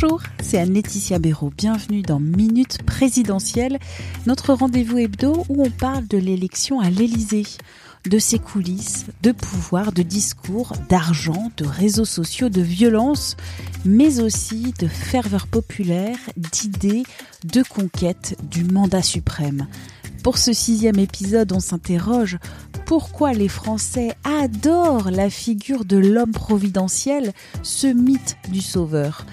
Bonjour, c'est Anne-Laetitia Béraud. Bienvenue dans Minute Présidentielle, notre rendez-vous hebdo où on parle de l'élection à l'Élysée de ses coulisses, de pouvoir, de discours, d'argent, de réseaux sociaux, de violence, mais aussi de ferveur populaire, d'idées, de conquête du mandat suprême. Pour ce sixième épisode, on s'interroge pourquoi les Français adorent la figure de l'homme providentiel, ce mythe du sauveur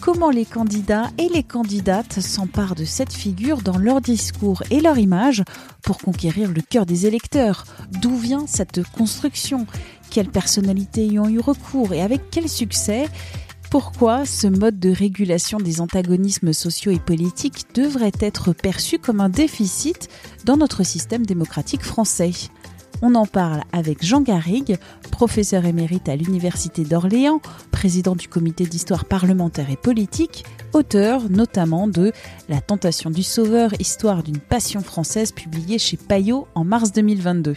comment les candidats et les candidates s'emparent de cette figure dans leur discours et leur image pour conquérir le cœur des électeurs. D'où vient cette construction? Quelles personnalités y ont eu recours et avec quel succès? Pourquoi ce mode de régulation des antagonismes sociaux et politiques devrait être perçu comme un déficit dans notre système démocratique français? On en parle avec Jean Garrigue, professeur émérite à l'Université d'Orléans, président du comité d'histoire parlementaire et politique, auteur notamment de La tentation du sauveur, histoire d'une passion française publiée chez Payot en mars 2022.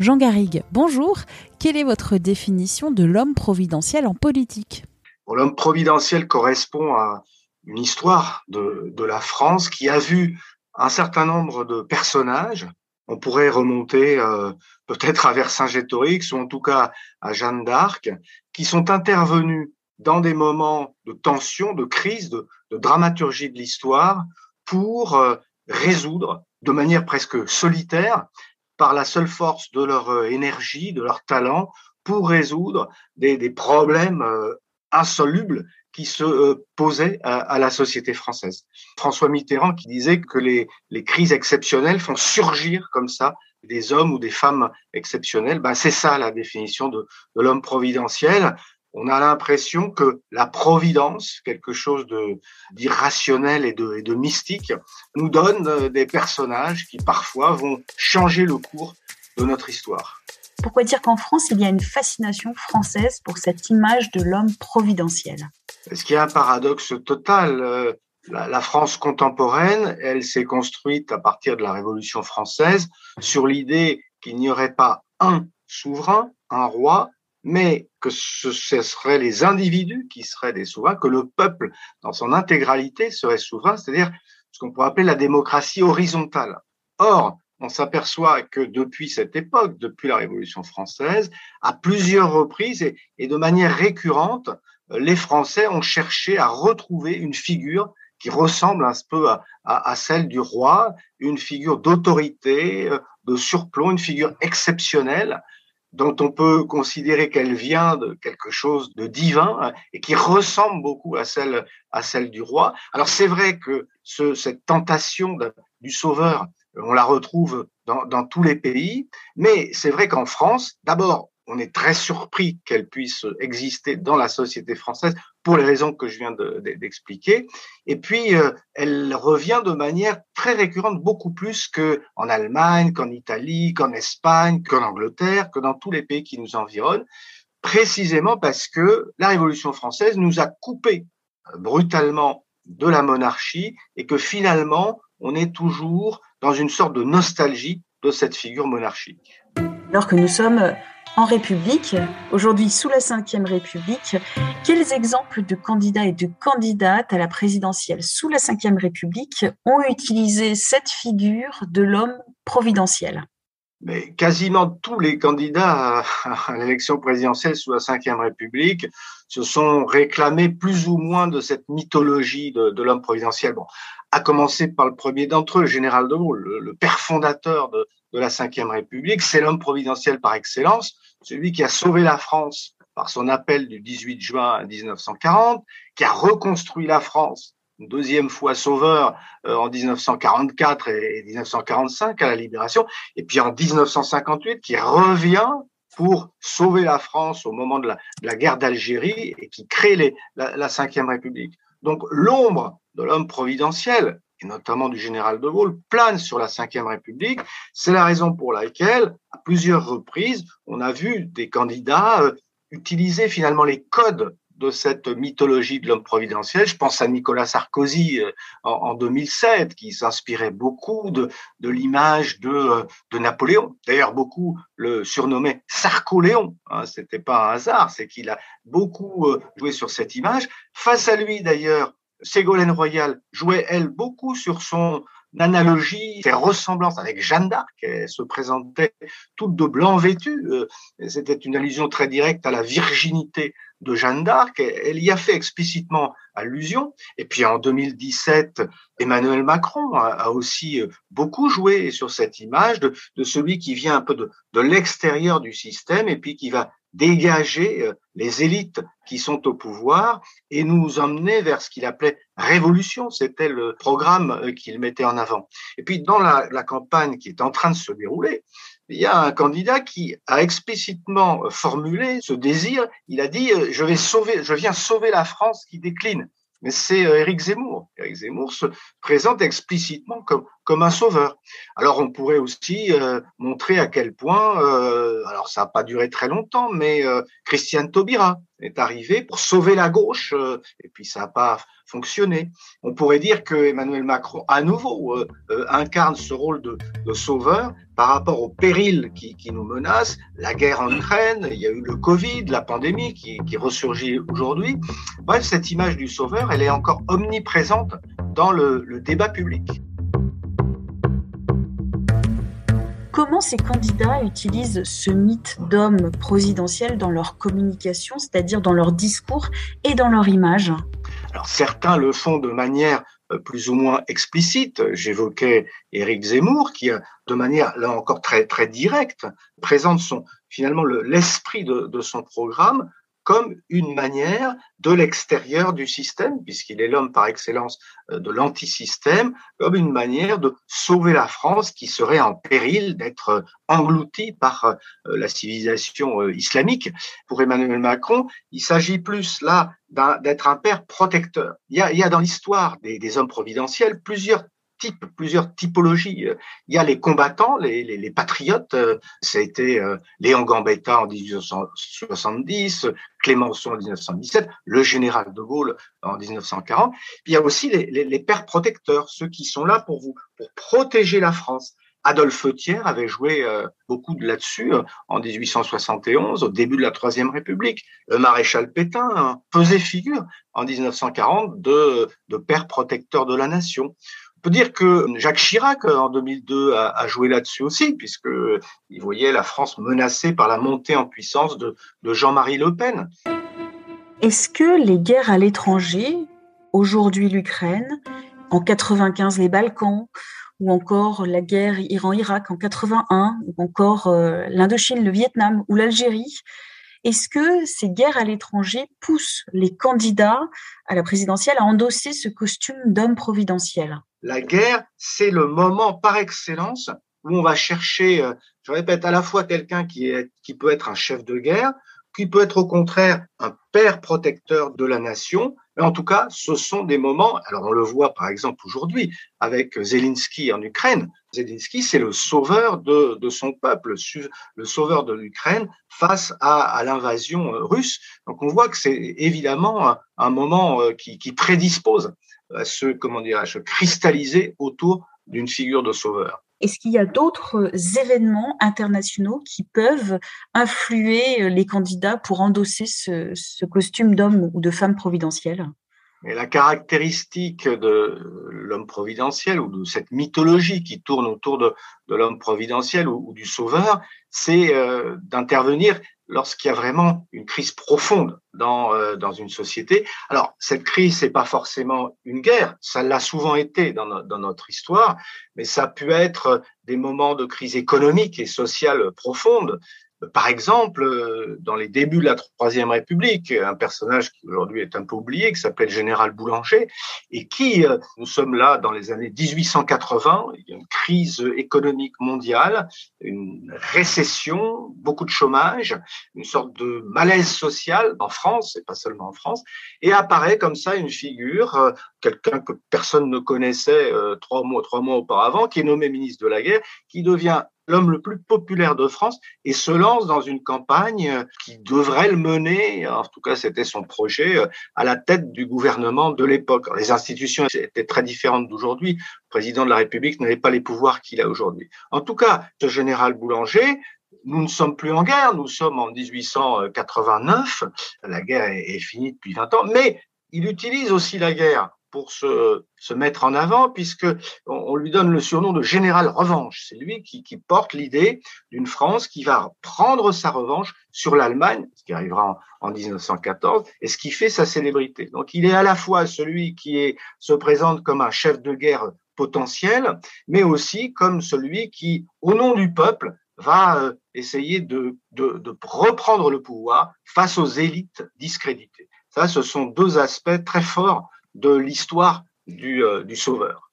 Jean Garrigue, bonjour. Quelle est votre définition de l'homme providentiel en politique? L'homme providentiel correspond à une histoire de, la France qui a vu un certain nombre de personnages on pourrait remonter euh, peut-être à Vercingétorix ou en tout cas à Jeanne d'Arc, qui sont intervenus dans des moments de tension, de crise, de, dramaturgie de l'histoire pour euh, résoudre de manière presque solitaire, par la seule force de leur euh, énergie, de leur talent, pour résoudre des, problèmes insolubles qui se euh, posait à, la société française. François Mitterrand qui disait que les crises exceptionnelles font surgir comme ça des hommes ou des femmes exceptionnels. Ben, c'est ça la définition de, de l'homme providentiel. On a l'impression que la providence, quelque chose de d'irrationnel et de, et de mystique, nous donne euh, des personnages qui parfois vont changer le cours de notre histoire. Pourquoi dire qu'en France, il y a une fascination française pour cette image de l'homme providentiel? Ce qui est un paradoxe total. Euh, la, France contemporaine, elle s'est construite à partir de la Révolution française sur l'idée qu'il n'y aurait pas un souverain, un roi, mais que ce, ce seraient les individus qui seraient des souverains, que le peuple dans son intégralité serait souverain, c'est-à-dire ce qu'on pourrait appeler la démocratie horizontale. Or, on s'aperçoit que depuis cette époque, depuis la Révolution française, à plusieurs reprises et, de manière récurrente, les Français ont cherché à retrouver une figure qui ressemble un peu à, celle du roi, une figure d'autorité, de surplomb, une figure exceptionnelle dont on peut considérer qu'elle vient de quelque chose de divin et qui ressemble beaucoup à celle, du roi. Alors c'est vrai que ce, cette tentation du sauveur on la retrouve dans, tous les pays, mais c'est vrai qu'en France, d'abord, on est très surpris qu'elle puisse exister dans la société française pour les raisons que je viens d'expliquer. Et puis, euh, elle revient de manière très récurrente, beaucoup plus qu'en Allemagne, qu'en Italie, qu'en Espagne, qu'en Angleterre, que dans tous les pays qui nous environnent, précisément parce que la Révolution française nous a coupé euh, brutalement de la monarchie et que finalement, on est toujours dans une sorte de nostalgie de cette figure monarchique. Alors que nous sommes en République, aujourd'hui sous la Ve République, quels exemples de candidats et de candidates à la présidentielle sous la Ve République ont utilisé cette figure de l'homme providentiel? Mais quasiment tous les candidats à, l'élection présidentielle sous la Ve République se sont réclamés plus ou moins de cette mythologie de, l'homme providentiel. Bon, à commencer par le premier d'entre eux, général de Gaulle, le, père fondateur de, de la Ve République, c'est l'homme providentiel par excellence, celui qui a sauvé la France par son appel du 18 juin 1940, qui a reconstruit la France une deuxième fois sauveur euh, en 1944 et 1945 à la libération, et puis en 1958 qui revient pour sauver la France au moment de la, guerre d'Algérie et qui crée la, Ve République. Donc l'ombre de l'homme providentiel, et notamment du général de Gaulle, plane sur la Ve République. C'est la raison pour laquelle, à plusieurs reprises, on a vu des candidats euh, utiliser finalement les codes de cette mythologie de l'homme providentiel. Je pense à Nicolas Sarkozy euh, en, 2007, qui s'inspirait beaucoup de, l'image de, euh, de Napoléon. D'ailleurs, beaucoup le surnommaient Sarkoléon. Hein, C'était pas un hasard, c'est qu'il a beaucoup joué sur cette image. Face à lui, d'ailleurs, Ségolène Royal jouait, elle, beaucoup sur son analogie, ses ressemblances avec Jeanne d'Arc. Elle se présentait toute de blanc vêtue. C'était une allusion très directe à la virginité de Jeanne d'Arc. Elle y a fait explicitement allusion. Et puis en 2017, Emmanuel Macron a, aussi euh, beaucoup joué sur cette image de, celui qui vient un peu de, de l'extérieur du système et puis qui va dégager euh, les élites qui sont au pouvoir et nous emmener vers ce qu'il appelait révolution. C'était le programme euh, qu'il mettait en avant. Et puis dans la, campagne qui est en train de se dérouler, il y a un candidat qui a explicitement formulé ce désir. Il a dit euh, je vais sauver, je viens sauver la France qui décline. Mais c'est euh, Éric Zemmour. Éric Zemmour se présente explicitement comme comme un sauveur. Alors on pourrait aussi euh, montrer à quel point, alors ça n'a pas duré très longtemps, mais Christiane Taubira est arrivé pour sauver la gauche, et puis ça n'a pas fonctionner. On pourrait dire que Emmanuel Macron, à nouveau, euh, euh, incarne ce rôle de, sauveur par rapport aux périls qui, nous menacent, la guerre en Ukraine, il y a eu le Covid, la pandémie qui, ressurgit aujourd'hui. Bref, cette image du sauveur, elle est encore omniprésente dans le débat public. Comment ces candidats utilisent ce mythe d'homme présidentiel dans leur communication, c'est-à-dire dans leur discours et dans leur image? Certains le font de manière euh, plus ou moins explicite. J'évoquais Éric Zemmour qui, de manière là encore très directe, présente finalement l'esprit de son programme comme une manière de l'extérieur du système, puisqu'il est l'homme par excellence euh, de l'antisystème, comme une manière de sauver la France qui serait en péril d'être euh, engloutie par euh, la civilisation islamique. Pour Emmanuel Macron, il s'agit plus là d'être un père protecteur. Il y a, dans l'histoire des, des hommes providentiels plusieurs types, plusieurs typologies. Il y a les combattants, les, les, les patriotes. Ça a été euh, Léon Gambetta en 1870, Clémenceau en 1917, le général de Gaulle en 1940. Puis il y a aussi les, les, les pères protecteurs, ceux qui sont là pour vous, pour protéger la France. Adolphe Thiers avait joué euh, beaucoup là-dessus euh, en 1871, au début de la Troisième République. Le maréchal Pétain hein, faisait figure en 1940 de, de père protecteur de la nation. On peut dire que Jacques Chirac, en 2002, a, joué là-dessus aussi, puisqu'il voyait la France menacée par la montée en puissance de, Jean-Marie Le Pen. Est-ce que les guerres à l'étranger, aujourd'hui l'Ukraine, en 95 les Balkans, ou encore la guerre Iran-Irak en 81, ou encore euh, l'Indochine, le Vietnam ou l'Algérie, est-ce que ces guerres à l'étranger poussent les candidats à la présidentielle à endosser ce costume d'homme providentiel? La guerre, c'est le moment par excellence où on va chercher, euh, je répète, à la fois quelqu'un qui, qui peut être un chef de guerre, qui peut être au contraire un père protecteur de la nation. Mais en tout cas, ce sont des moments, alors on le voit par exemple aujourd'hui avec Zelensky en Ukraine. Zelensky, c'est le sauveur de, son peuple, le sauveur de l'Ukraine face à, l'invasion euh, russe. Donc on voit que c'est évidemment un, moment euh, qui, prédispose à se, comment cristalliser autour d'une figure de sauveur. Est-ce qu'il y a d'autres événements internationaux qui peuvent influer les candidats pour endosser ce, ce costume d'homme ou de femme providentielle? La caractéristique de l'homme providentiel ou de cette mythologie qui tourne autour de, l'homme providentiel ou, du sauveur, c'est euh, d'intervenir lorsqu'il y a vraiment une crise profonde dans, euh, dans une société. Alors, cette crise, c'est pas forcément une guerre, ça l'a souvent été dans, dans, notre histoire, mais ça a pu être des moments de crise économique et sociale profonde. Par exemple, euh, dans les débuts de la Troisième République, un personnage qui aujourd'hui est un peu oublié, qui s'appelle Général Boulanger, et qui, euh, nous sommes là dans les années 1880, il y a une crise économique mondiale, une récession, beaucoup de chômage, une sorte de malaise social en France, et pas seulement en France, et apparaît comme ça une figure, euh, quelqu'un que personne ne connaissait trois mois, trois mois auparavant, qui est nommé ministre de la Guerre, qui devient l'homme le plus populaire de France et se lance dans une campagne qui devrait le mener, en tout cas c'était son projet, euh, à la tête du gouvernement de l'époque. Les institutions étaient très différentes d'aujourd'hui. Le président de la République n'avait pas les pouvoirs qu'il a aujourd'hui. En tout cas, ce général Boulanger, nous ne sommes plus en guerre, nous sommes en 1889, la guerre est, finie depuis 20 ans, mais il utilise aussi la guerre pour se, se, mettre en avant, puisque on, lui donne le surnom de général revanche. C'est lui qui, porte l'idée d'une France qui va prendre sa revanche sur l'Allemagne, ce qui arrivera en, en, 1914, et ce qui fait sa célébrité. Donc il est à la fois celui qui se présente comme un chef de guerre potentiel, mais aussi comme celui qui, au nom du peuple, va euh, essayer de, de, de reprendre le pouvoir face aux élites discréditées. Ça, ce sont deux aspects très forts de l'histoire du, euh, du, Sauveur.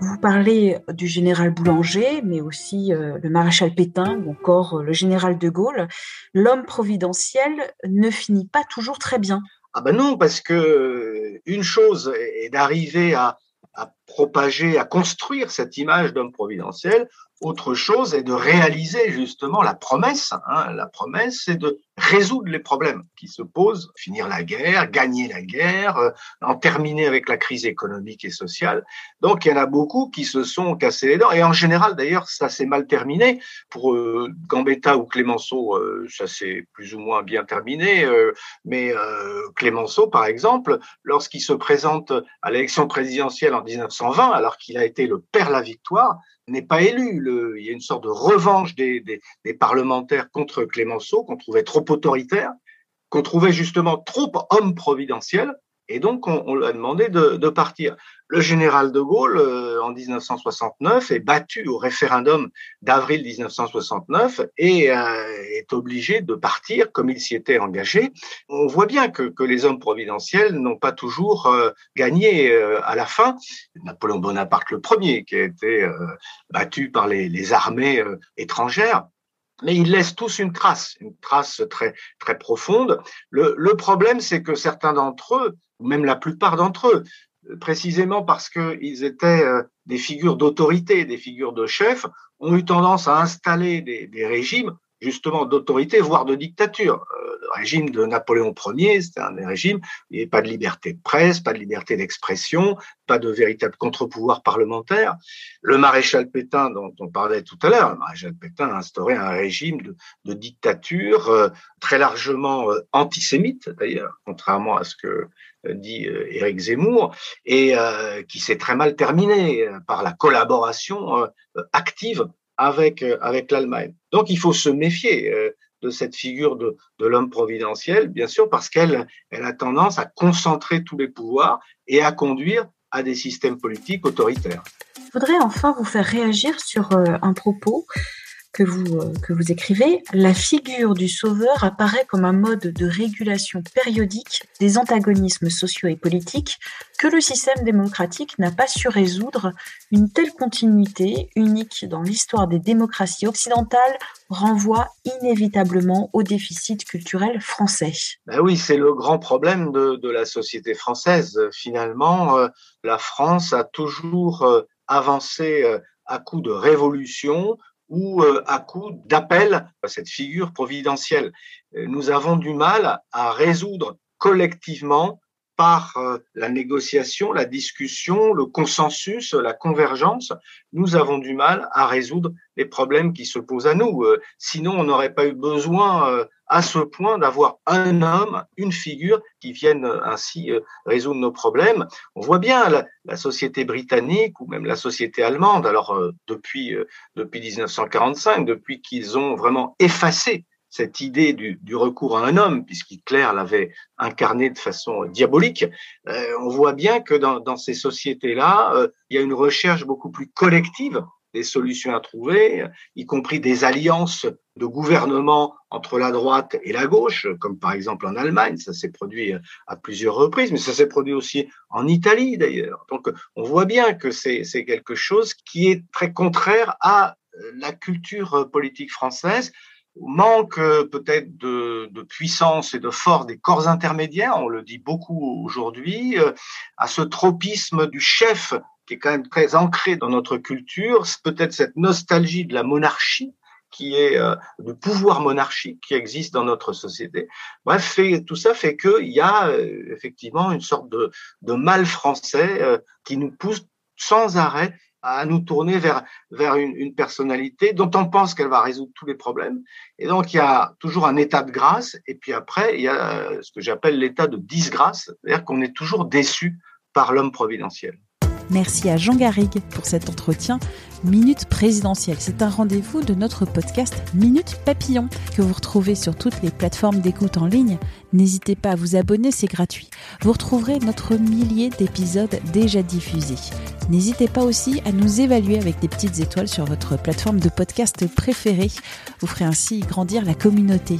Vous parlez du général Boulanger, mais aussi euh, le maréchal Pétain ou encore euh, le général de Gaulle. L'homme providentiel ne finit pas toujours très bien. Ah ben non, parce que une chose est d'arriver à, à propager, à construire cette image d'homme providentiel. Autre chose est de réaliser justement la promesse. Hein. La promesse, c'est de résoudre les problèmes qui se posent, finir la guerre, gagner la guerre, euh, en terminer avec la crise économique et sociale. Donc il y en a beaucoup qui se sont cassés les dents. Et en général, d'ailleurs, ça s'est mal terminé. Pour euh, Gambetta ou Clémenceau, euh, ça s'est plus ou moins bien terminé. Euh, mais euh, Clémenceau, par exemple, lorsqu'il se présente à l'élection présidentielle en 1920, alors qu'il a été le père la victoire, n'est pas élu. Le, il y a une sorte de revanche des, des, des parlementaires contre Clémenceau, qu'on trouvait trop autoritaire, qu'on trouvait justement trop homme providentiel, et donc on, on lui a demandé de, partir. Le général de Gaulle, euh, en 1969, est battu au référendum d'avril 1969 et euh, est obligé de partir comme il s'y était engagé. On voit bien que, les hommes providentiels n'ont pas toujours euh, gagné à la fin. Napoléon Bonaparte le premier, qui a été battu par les, armées étrangères, mais ils laissent tous une trace, une trace très très profonde. Le, problème, c'est que certains d'entre eux, ou même la plupart d'entre eux, précisément parce qu'ils étaient euh, des figures d'autorité, des figures de chef, ont eu tendance à installer des régimes justement d'autorité, voire de dictature. Euh, le régime de Napoléon Ier, c'était un régime, il n'y avait pas de liberté de presse, pas de liberté d'expression, pas de véritable contre-pouvoir parlementaire. Le maréchal Pétain, dont on parlait tout à l'heure, le maréchal Pétain a instauré un régime de, dictature euh, très largement euh, antisémite, d'ailleurs, contrairement à ce que dit Éric Zemmour, et qui s'est très mal terminé par la collaboration active avec, avec l'Allemagne. Donc il faut se méfier de cette figure de, de l'homme providentiel, bien sûr, parce qu'elle elle a tendance à concentrer tous les pouvoirs et à conduire à des systèmes politiques autoritaires. Je voudrais enfin vous faire réagir sur un propos que vous, euh, que vous écrivez, la figure du sauveur apparaît comme un mode de régulation périodique des antagonismes sociaux et politiques que le système démocratique n'a pas su résoudre. Une telle continuité, unique dans l'histoire des démocraties occidentales, renvoie inévitablement au déficit culturel français. Ben oui, c'est le grand problème de, de, la société française. Finalement, euh, la France a toujours euh, avancé à coup de révolution, ou euh, à coup d'appel à cette figure providentielle. Euh, nous avons du mal à résoudre collectivement par euh, la négociation, la discussion, le consensus, la convergence, nous avons du mal à résoudre les problèmes qui se posent à nous. Sinon, on n'aurait pas eu besoin à ce point d'avoir un homme, une figure qui vienne ainsi euh, résoudre nos problèmes. On voit bien la, société britannique ou même la société allemande, alors euh, depuis, euh, depuis 1945, depuis qu'ils ont vraiment effacé cette idée du, du, recours à un homme, puisqu'Hitler l'avait incarné de façon diabolique, euh, on voit bien que dans, dans ces sociétés-là, euh, il y a une recherche beaucoup plus collective des solutions à trouver, y compris des alliances de gouvernement entre la droite et la gauche, comme par exemple en Allemagne, ça s'est produit à plusieurs reprises, mais ça s'est produit aussi en Italie d'ailleurs. Donc on voit bien que c'est quelque chose qui est très contraire à la culture politique française, manque peut-être de, de, puissance et de force des corps intermédiaires, on le dit beaucoup aujourd'hui, à ce tropisme du chef qui est quand même très ancré dans notre culture, peut-être cette nostalgie de la monarchie qui est euh, pouvoir monarchique qui existe dans notre société. Bref, tout ça fait qu'il y a euh, effectivement une sorte de, de mal français euh, qui nous pousse sans arrêt à nous tourner vers, vers une, une personnalité dont on pense qu'elle va résoudre tous les problèmes. Et donc, il y a toujours un état de grâce, et puis après, il y a ce que j'appelle l'état de disgrâce, c'est-à-dire qu'on est toujours déçu par l'homme providentiel. Merci à Jean Garrigue pour cet entretien. Minute présidentielle, c'est un rendez-vous de notre podcast Minute Papillon que vous retrouvez sur toutes les plateformes d'écoute en ligne. N'hésitez pas à vous abonner, c'est gratuit. Vous retrouverez notre millier d'épisodes déjà diffusés. N'hésitez pas aussi à nous évaluer avec des petites étoiles sur votre plateforme de podcast préférée. Vous ferez ainsi grandir la communauté.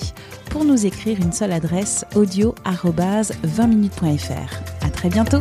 Pour nous écrire une seule adresse audio 20minutes.fr. À très bientôt.